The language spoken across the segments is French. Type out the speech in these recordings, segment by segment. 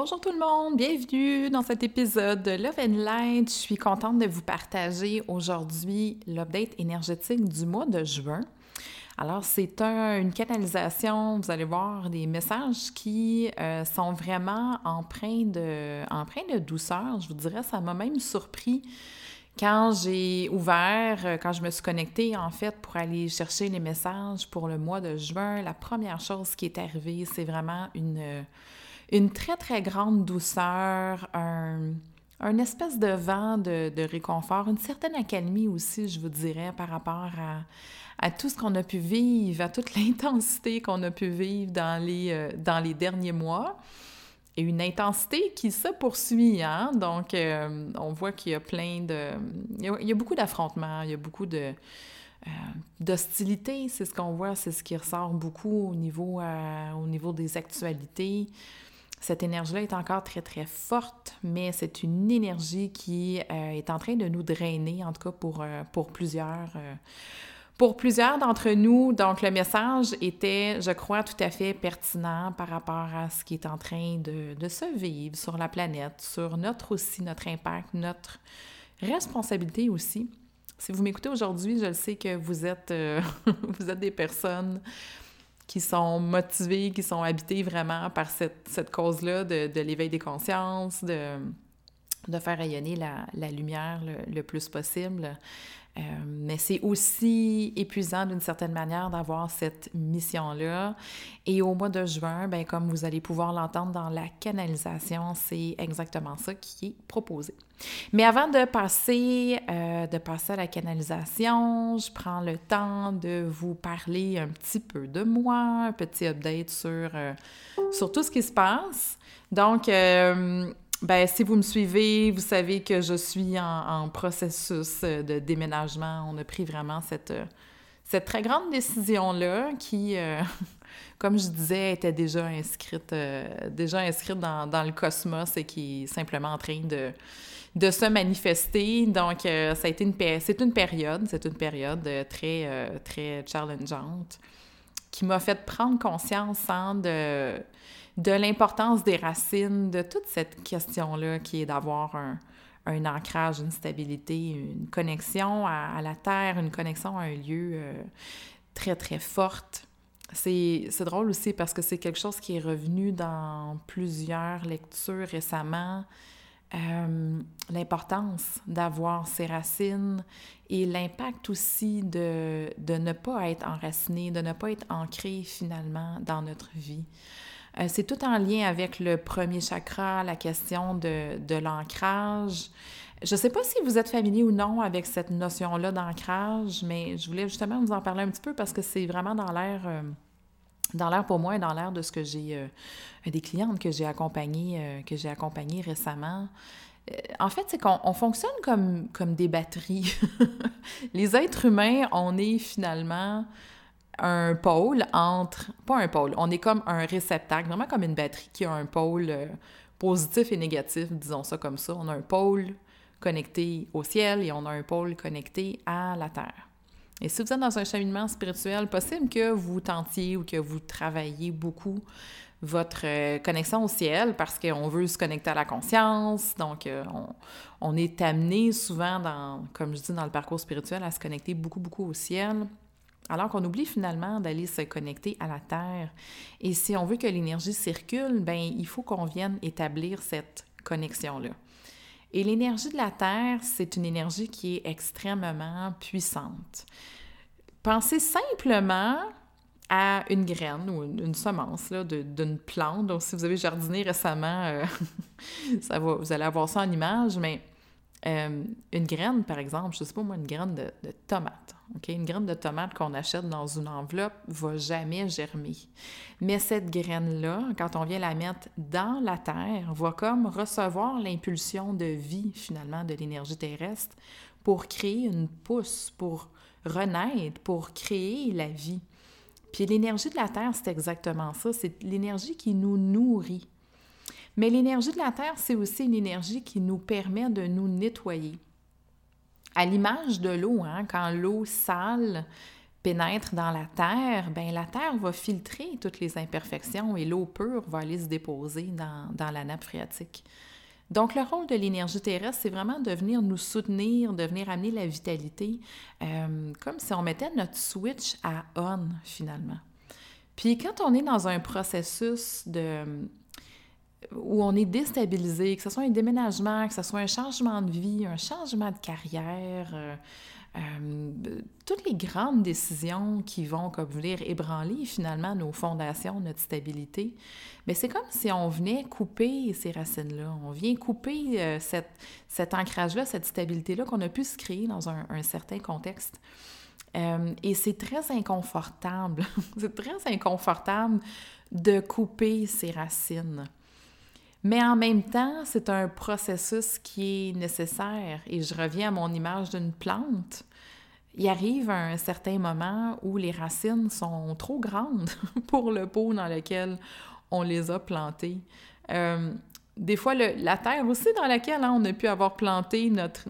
Bonjour tout le monde, bienvenue dans cet épisode de Love and Light. Je suis contente de vous partager aujourd'hui l'update énergétique du mois de juin. Alors, c'est une canalisation, vous allez voir, des messages qui euh, sont vraiment empreints de, empreints de douceur. Je vous dirais, ça m'a même surpris quand j'ai ouvert, euh, quand je me suis connectée, en fait, pour aller chercher les messages pour le mois de juin, la première chose qui est arrivée, c'est vraiment une, une très, très grande douceur, un, espèce de vent de, réconfort, une certaine accalmie aussi, je vous dirais, par rapport à, tout ce qu'on a pu vivre, à toute l'intensité qu'on a pu vivre dans les, euh, dans les derniers mois et une intensité qui se poursuit. Hein? Donc, euh, on voit qu'il y a plein de... Il y a, beaucoup d'affrontements, il y a beaucoup de... Euh, d'hostilité, c'est ce qu'on voit, c'est ce qui ressort beaucoup au niveau, au niveau des actualités. Cette énergie-là est encore très, très forte, mais c'est une énergie qui est en train de nous drainer, en tout cas pour, pour plusieurs pour plusieurs d'entre nous, donc le message était, je crois, tout à fait pertinent par rapport à ce qui est en train de, se vivre sur la planète, sur notre aussi, notre impact, notre responsabilité aussi. Si vous m'écoutez aujourd'hui, je le sais que vous êtes, euh, vous êtes des personnes qui sont motivées, qui sont habitées vraiment par cette, cause-là de, l'éveil des consciences, de, de faire rayonner la, lumière le, plus possible. Euh, mais c'est aussi épuisant d'une certaine manière d'avoir cette mission-là. Et au mois de juin, ben, comme vous allez pouvoir l'entendre dans la canalisation, c'est exactement ça qui est proposé. Mais avant de passer, euh, de passer à la canalisation, je prends le temps de vous parler un petit peu de moi, un petit update sur, euh, sur tout ce qui se passe. Donc, ben, si vous me suivez, vous savez que je suis en, processus euh, de déménagement. On a pris vraiment cette, euh, cette très grande décision-là qui, euh, comme je disais, était déjà inscrite, déjà inscrite dans, dans, le cosmos et qui est simplement en train de, de se manifester. Donc, ça a été une, c'est une période, c'est une période très, très challengeante qui m'a fait prendre conscience hein, de de l'importance des racines, de toute cette question-là qui est d'avoir un, ancrage, une stabilité, une connexion à, la terre, une connexion à un lieu euh, très, très forte. C'est drôle aussi parce que c'est quelque chose qui est revenu dans plusieurs lectures récemment. Euh, l'importance d'avoir ses racines et l'impact aussi de, de ne pas être enraciné, de ne pas être ancré finalement dans notre vie. Euh, c'est tout en lien avec le premier chakra, la question de, de l'ancrage. Je ne sais pas si vous êtes familier ou non avec cette notion-là d'ancrage, mais je voulais justement vous en parler un petit peu parce que c'est vraiment dans l'air, euh, dans l'air pour moi et dans l'air de ce que j'ai, euh, des clientes que j'ai accompagnées, que j'ai accompagnées récemment. En fait, c'est qu'on fonctionne comme, comme des batteries. Les êtres humains, on est finalement un pôle entre, pas un pôle, on est comme un réceptacle, vraiment comme une batterie qui a un pôle euh, positif et négatif, disons ça comme ça. On a un pôle connecté au ciel et on a un pôle connecté à la terre. Et si vous êtes dans un cheminement spirituel, possible que vous tentiez ou que vous travailliez beaucoup votre euh, connexion au ciel parce qu'on veut se connecter à la conscience. Donc, euh, on, on, est amené souvent, dans, comme je dis, dans le parcours spirituel, à se connecter beaucoup, beaucoup au ciel Alors qu'on oublie finalement d'aller se connecter à la Terre. Et si on veut que l'énergie circule, ben il faut qu'on vienne établir cette connexion-là. Et l'énergie de la Terre, c'est une énergie qui est extrêmement puissante. Pensez simplement à une graine ou une, semence d'une plante. Donc, si vous avez jardiné récemment, euh, ça vous allez avoir ça en image, mais euh, une graine, par exemple, je ne sais pas moi, une graine de, tomate. Une graine de tomate qu'on achète dans une enveloppe va jamais germer. Mais cette graine-là, quand on vient la mettre dans la terre, va comme recevoir l'impulsion de vie, finalement, de l'énergie terrestre pour créer une pousse, pour renaître, pour créer la vie. Puis l'énergie de la terre, c'est exactement ça. C'est l'énergie qui nous nourrit. Mais l'énergie de la Terre, c'est aussi une énergie qui nous permet de nous nettoyer. À l'image de l'eau, hein, quand l'eau sale pénètre dans la terre, ben la terre va filtrer toutes les imperfections et l'eau pure va aller se déposer dans, la nappe phréatique. Donc, le rôle de l'énergie terrestre, c'est vraiment de venir nous soutenir, de venir amener la vitalité, euh, comme si on mettait notre switch à on finalement. Puis, quand on est dans un processus de, où on est déstabilisé, que ce soit un déménagement, que ce soit un changement de vie, un changement de carrière, euh, euh, toutes les grandes décisions qui vont comme venir ébranler finalement nos fondations, notre stabilité, mais c'est comme si on venait couper ces racines-là, on vient couper euh, cette, cet ancrage-là, cette stabilité-là qu'on a pu se créer dans un, un certain contexte. et c'est très inconfortable, c'est très inconfortable de couper ces racines. Mais en même temps, c'est un processus qui est nécessaire. Et je reviens à mon image d'une plante. Il arrive un certain moment où les racines sont trop grandes pour le pot dans lequel on les a plantées. Euh, des fois, la terre aussi dans laquelle hein, on a pu avoir planté notre,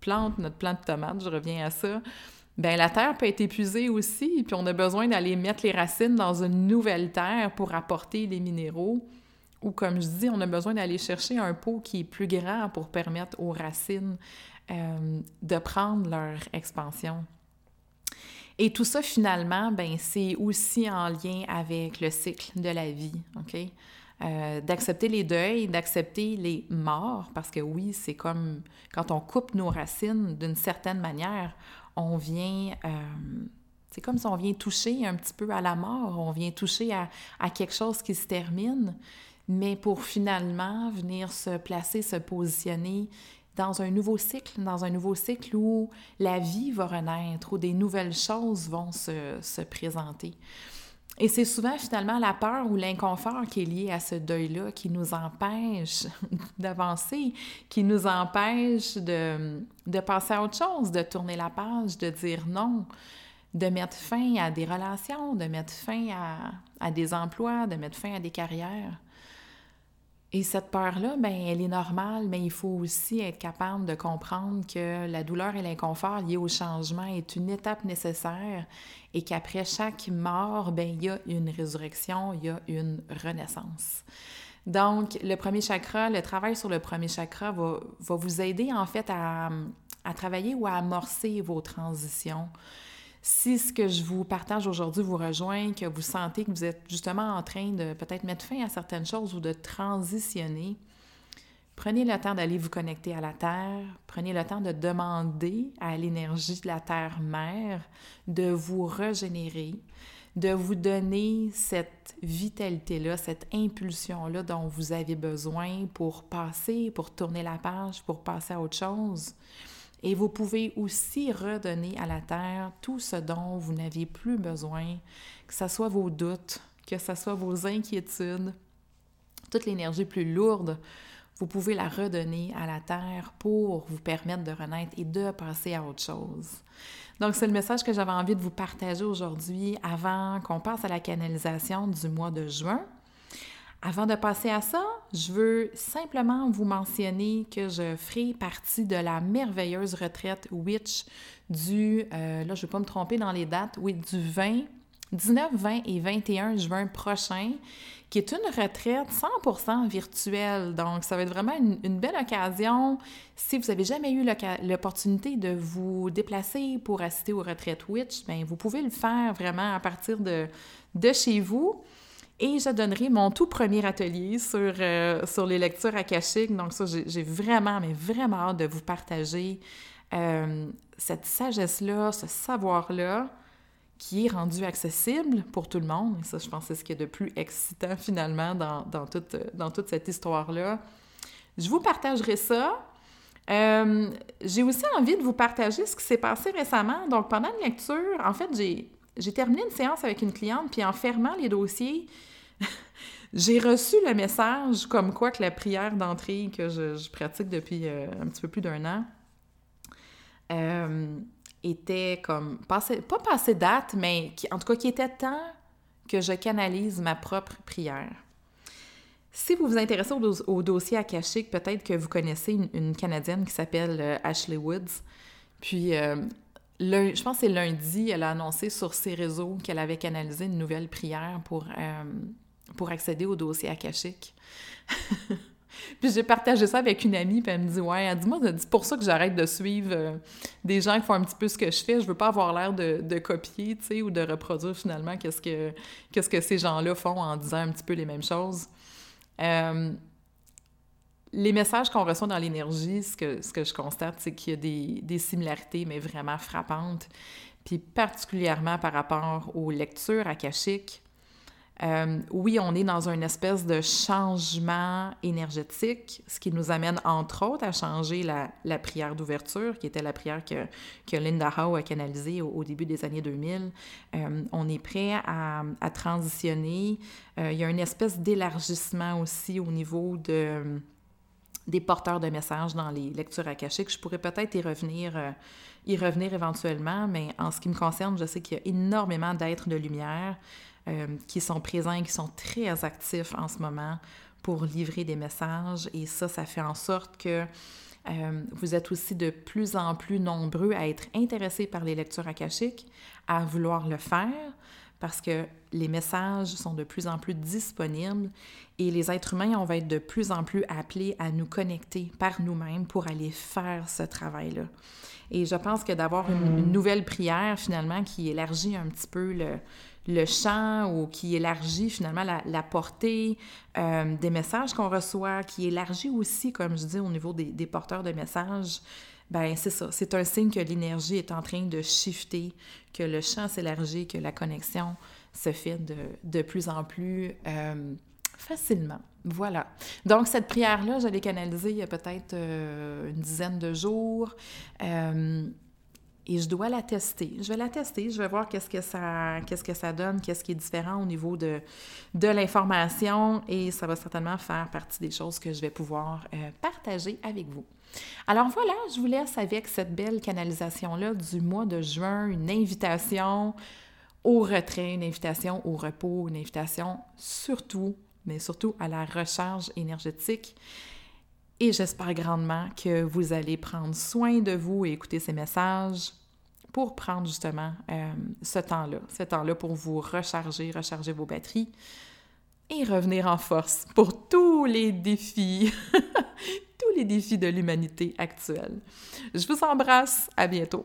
plante, notre plante de tomate, je reviens à ça, ben la terre peut être épuisée aussi, puis on a besoin d'aller mettre les racines dans une nouvelle terre pour apporter les minéraux ou comme je dis, on a besoin d'aller chercher un pot qui est plus grand pour permettre aux racines euh, de prendre leur expansion. Et tout ça, finalement, ben, c'est aussi en lien avec le cycle de la vie, OK? Euh, d'accepter les deuils, d'accepter les morts, parce que oui, c'est comme quand on coupe nos racines d'une certaine manière, on vient... Euh, c'est comme si on vient toucher un petit peu à la mort, on vient toucher à, à quelque chose qui se termine mais pour finalement venir se placer, se positionner dans un nouveau cycle, dans un nouveau cycle où la vie va renaître, où des nouvelles choses vont se, présenter. Et c'est souvent finalement la peur ou l'inconfort qui est lié à ce deuil-là qui nous empêche d'avancer, qui nous empêche de, passer à autre chose, de tourner la page, de dire non, de mettre fin à des relations, de mettre fin à, à des emplois, de mettre fin à des carrières. Et cette peur-là, ben, elle est normale, mais il faut aussi être capable de comprendre que la douleur et l'inconfort liés au changement est une étape nécessaire et qu'après chaque mort, ben, il y a une résurrection, il y a une renaissance. Donc, le premier chakra, le travail sur le premier chakra va, va vous aider en fait à, à travailler ou à amorcer vos transitions si ce que je vous partage aujourd'hui vous rejoint, que vous sentez que vous êtes justement en train de peut-être mettre fin à certaines choses ou de transitionner, prenez le temps d'aller vous connecter à la Terre, prenez le temps de demander à l'énergie de la Terre-Mère de vous régénérer, de vous donner cette vitalité-là, cette impulsion-là dont vous avez besoin pour passer, pour tourner la page, pour passer à autre chose. Et vous pouvez aussi redonner à la terre tout ce dont vous n'aviez plus besoin, que ce soit vos doutes, que ce soit vos inquiétudes, toute l'énergie plus lourde, vous pouvez la redonner à la terre pour vous permettre de renaître et de passer à autre chose. Donc, c'est le message que j'avais envie de vous partager aujourd'hui avant qu'on passe à la canalisation du mois de juin. Avant de passer à ça, je veux simplement vous mentionner que je ferai partie de la merveilleuse retraite Witch du, euh, là je ne vais pas me tromper dans les dates, oui, du 20, 19, 20 et 21 juin prochain, qui est une retraite 100% virtuelle. Donc, ça va être vraiment une, belle occasion. Si vous n'avez jamais eu l'opportunité de vous déplacer pour assister aux retraites Witch, bien, vous pouvez le faire vraiment à partir de, de chez vous. Et je donnerai mon tout premier atelier sur, euh, sur les lectures akashiques. Donc ça, j'ai vraiment, mais vraiment hâte de vous partager euh, cette sagesse-là, ce savoir-là qui est rendu accessible pour tout le monde. Et ça, je pense, c'est ce qui est de plus excitant finalement dans, dans, toute, dans toute cette histoire-là. Je vous partagerai ça. Euh, j'ai aussi envie de vous partager ce qui s'est passé récemment. Donc, pendant une lecture, en fait, j'ai terminé une séance avec une cliente, puis en fermant les dossiers, j'ai reçu le message comme quoi que la prière d'entrée que je, pratique depuis euh, un petit peu plus d'un an euh, était comme, passé, pas passé date, mais en tout cas qui était temps que je canalise ma propre prière. Si vous vous intéressez au, dossier akashique, peut-être que vous connaissez une, Canadienne qui s'appelle euh, Ashley Woods. Puis, je pense que c'est lundi, elle a annoncé sur ses réseaux qu'elle avait canalisé une nouvelle prière pour pour accéder au dossier akashique. puis j'ai partagé ça avec une amie, puis elle me dit Ouais, elle dit Moi, c'est pour ça que j'arrête de suivre euh, des gens qui font un petit peu ce que je fais. Je veux pas avoir l'air de, copier, tu sais, ou de reproduire finalement qu'est-ce que, qu'est-ce que ces gens-là font en disant un petit peu les mêmes choses. Euh, les messages qu'on reçoit dans l'énergie, ce que, ce que je constate, c'est qu'il y a des, des similarités, mais vraiment frappantes. Puis particulièrement par rapport aux lectures akashiques, euh, oui, on est dans une espèce de changement énergétique, ce qui nous amène entre autres à changer la, prière d'ouverture, qui était la prière que, que Linda Howe a canalisée au, début des années 2000. Euh, on est prêt à, transitionner. Euh, il y a une espèce d'élargissement aussi au niveau de, des porteurs de messages dans les lectures akashiques. Je pourrais peut-être y revenir, y revenir éventuellement, mais en ce qui me concerne, je sais qu'il y a énormément d'êtres de lumière. Euh, qui sont présents et qui sont très actifs en ce moment pour livrer des messages. Et ça, ça fait en sorte que euh, vous êtes aussi de plus en plus nombreux à être intéressés par les lectures akashiques, à vouloir le faire, parce que les messages sont de plus en plus disponibles et les êtres humains, on va être de plus en plus appelés à nous connecter par nous-mêmes pour aller faire ce travail-là. Et je pense que d'avoir une, nouvelle prière, finalement, qui élargit un petit peu le, le champ ou qui élargit finalement la, portée euh, des messages qu'on reçoit, qui élargit aussi, comme je dis, au niveau des, porteurs de messages, ben c'est ça. C'est un signe que l'énergie est en train de shifter, que le champ s'élargit, que la connexion se fait de, plus en plus euh, facilement. Voilà. Donc, cette prière-là, je l'ai canalisée il y a peut-être euh, une dizaine de jours et je dois la tester. Je vais la tester, je vais voir qu'est-ce que ça, qu'est-ce que ça donne, qu'est-ce qui est différent au niveau de, de l'information et ça va certainement faire partie des choses que je vais pouvoir euh, partager avec vous. Alors voilà, je vous laisse avec cette belle canalisation-là du mois de juin, une invitation au retrait, une invitation au repos, une invitation surtout, mais surtout à la recharge énergétique. Et j'espère grandement que vous allez prendre soin de vous et écouter ces messages pour prendre justement euh, ce temps-là, ce temps-là pour vous recharger, recharger vos batteries et revenir en force pour tous les défis, tous les défis de l'humanité actuelle. Je vous embrasse, à bientôt.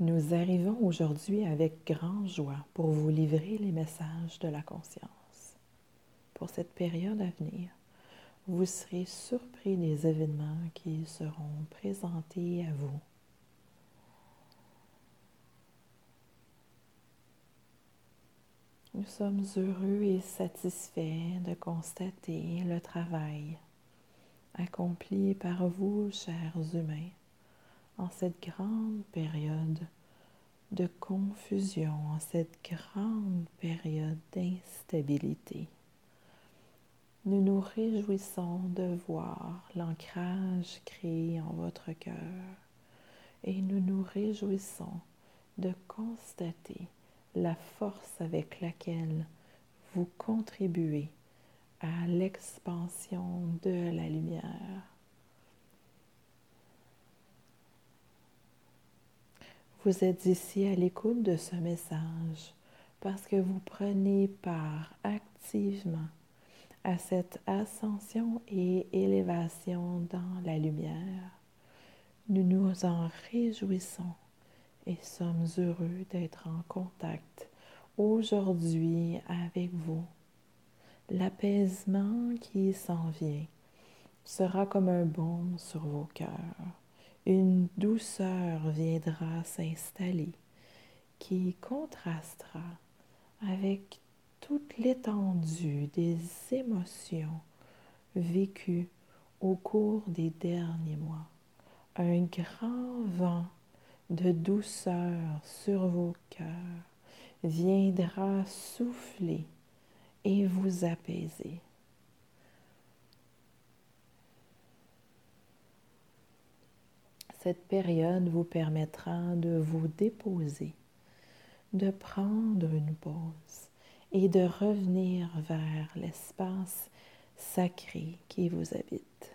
Nous arrivons aujourd'hui avec grande joie pour vous livrer les messages de la conscience. Pour cette période à venir, vous serez surpris des événements qui seront présentés à vous. Nous sommes heureux et satisfaits de constater le travail accompli par vous, chers humains, en cette grande période de confusion, en cette grande période d'instabilité. Nous nous réjouissons de voir l'ancrage créé en votre cœur et nous nous réjouissons de constater la force avec laquelle vous contribuez à l'expansion de la lumière vous êtes ici à l'écoute de ce message parce que vous prenez part activement à cette ascension et élévation dans la lumière. Nous nous en réjouissons et sommes heureux d'être en contact aujourd'hui avec vous. L'apaisement qui s'en vient sera comme un baume sur vos cœurs. Une douceur viendra s'installer qui contrastera avec toute l'étendue des émotions vécues au cours des derniers mois. Un grand vent de douceur sur vos cœurs viendra souffler et vous apaiser. Cette période vous permettra de vous déposer, de prendre une pause et de revenir vers l'espace sacré qui vous habite.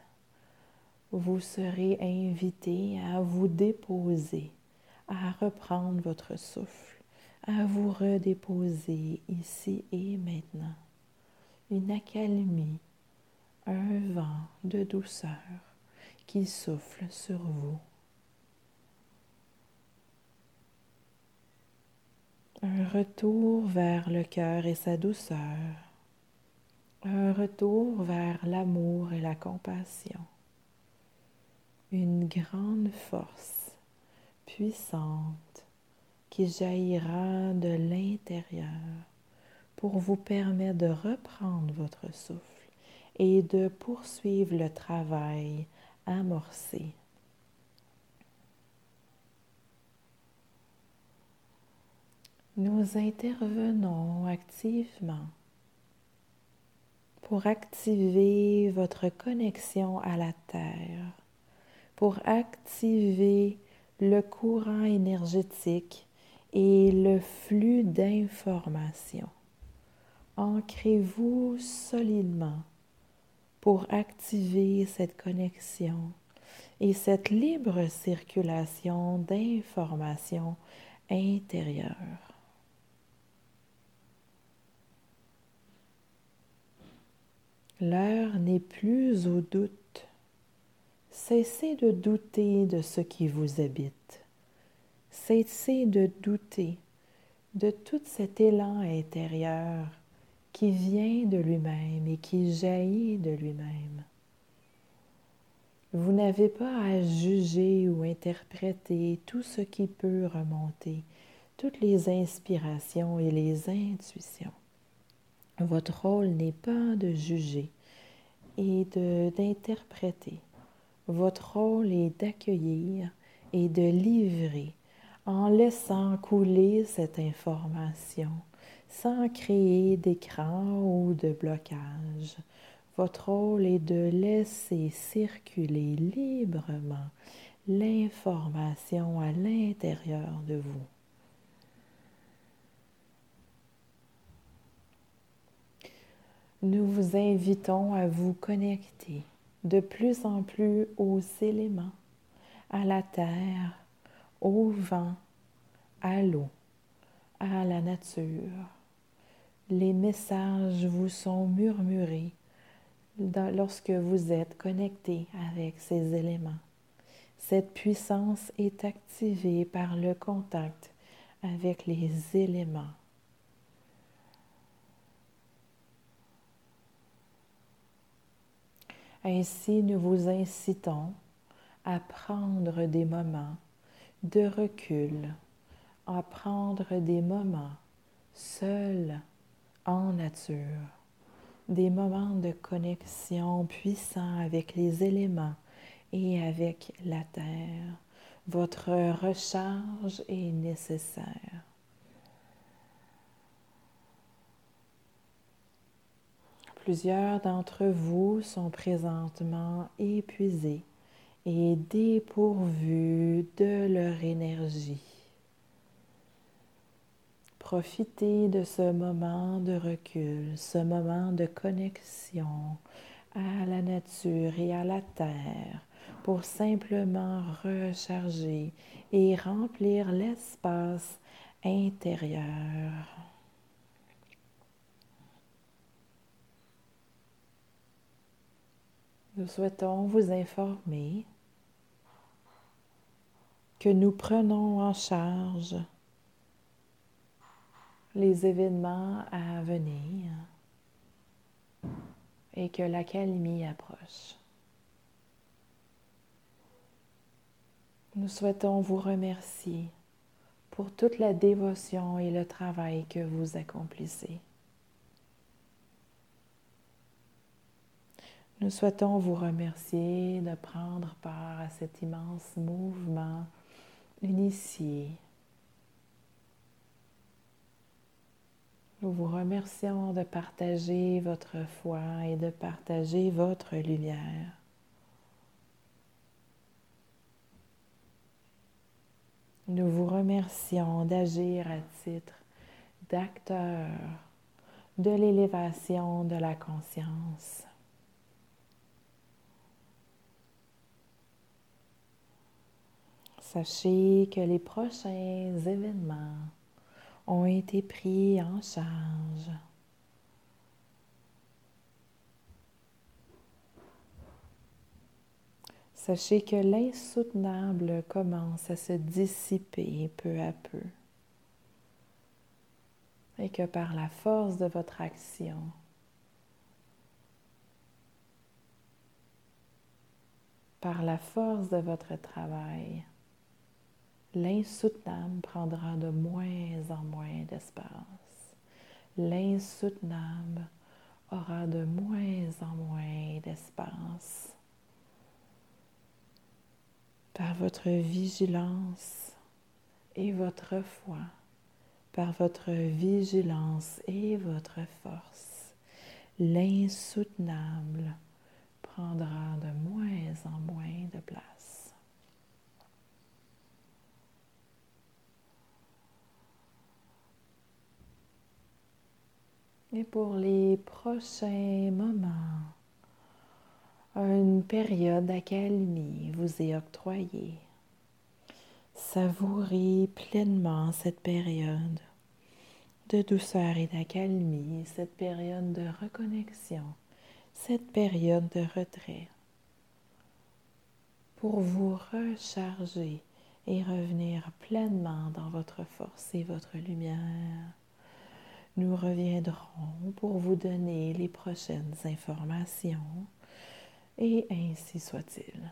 Vous serez invité à vous déposer, à reprendre votre souffle, à vous redéposer ici et maintenant. Une accalmie, un vent de douceur qui souffle sur vous. Un retour vers le cœur et sa douceur. Un retour vers l'amour et la compassion. Une grande force puissante qui jaillira de l'intérieur pour vous permettre de reprendre votre souffle et de poursuivre le travail amorcé nous intervenons activement pour activer votre connexion à la Terre, pour activer le courant énergétique et le flux d'informations. Ancrez-vous solidement pour activer cette connexion et cette libre circulation d'informations intérieures. L'heure n'est plus au doute. Cessez de douter de ce qui vous habite. Cessez de douter de tout cet élan intérieur qui vient de lui-même et qui jaillit de lui-même. Vous n'avez pas à juger ou interpréter tout ce qui peut remonter, toutes les inspirations et les intuitions. Votre rôle n'est pas de juger et d'interpréter. Votre rôle est d'accueillir et de livrer en laissant couler cette information sans créer d'écran ou de blocage. Votre rôle est de laisser circuler librement l'information à l'intérieur de vous. Nous vous invitons à vous connecter de plus en plus aux éléments, à la terre, au vent, à l'eau, à la nature. Les messages vous sont murmurés lorsque vous êtes connecté avec ces éléments. Cette puissance est activée par le contact avec les éléments Ainsi, nous vous incitons à prendre des moments de recul, à prendre des moments seuls en nature, des moments de connexion puissants avec les éléments et avec la terre. Votre recharge est nécessaire. Plusieurs d'entre vous sont présentement épuisés et dépourvus de leur énergie. Profitez de ce moment de recul, ce moment de connexion à la nature et à la terre pour simplement recharger et remplir l'espace intérieur. Nous souhaitons vous informer que nous prenons en charge les événements à venir et que l'accalmie approche. Nous souhaitons vous remercier pour toute la dévotion et le travail que vous accomplissez. Nous souhaitons vous remercier de prendre part à cet immense mouvement initié. Nous vous remercions de partager votre foi et de partager votre lumière. Nous vous remercions d'agir à titre d'acteur de l'élévation de la conscience. Sachez que les prochains événements ont été pris en charge. Sachez que l'insoutenable commence à se dissiper peu à peu et que par la force de votre action, par la force de votre travail, L'insoutenable prendra de moins en moins d'espace. L'insoutenable aura de moins en moins d'espace. Par votre vigilance et votre foi, par votre vigilance et votre force, l'insoutenable prendra de moins en moins de place. Et pour les prochains moments, une période d'accalmie vous est octroyée. Savourez pleinement cette période de douceur et d'accalmie, cette période de reconnexion, cette période de retrait pour vous recharger et revenir pleinement dans votre force et votre lumière. Nous reviendrons pour vous donner les prochaines informations et ainsi soit-il.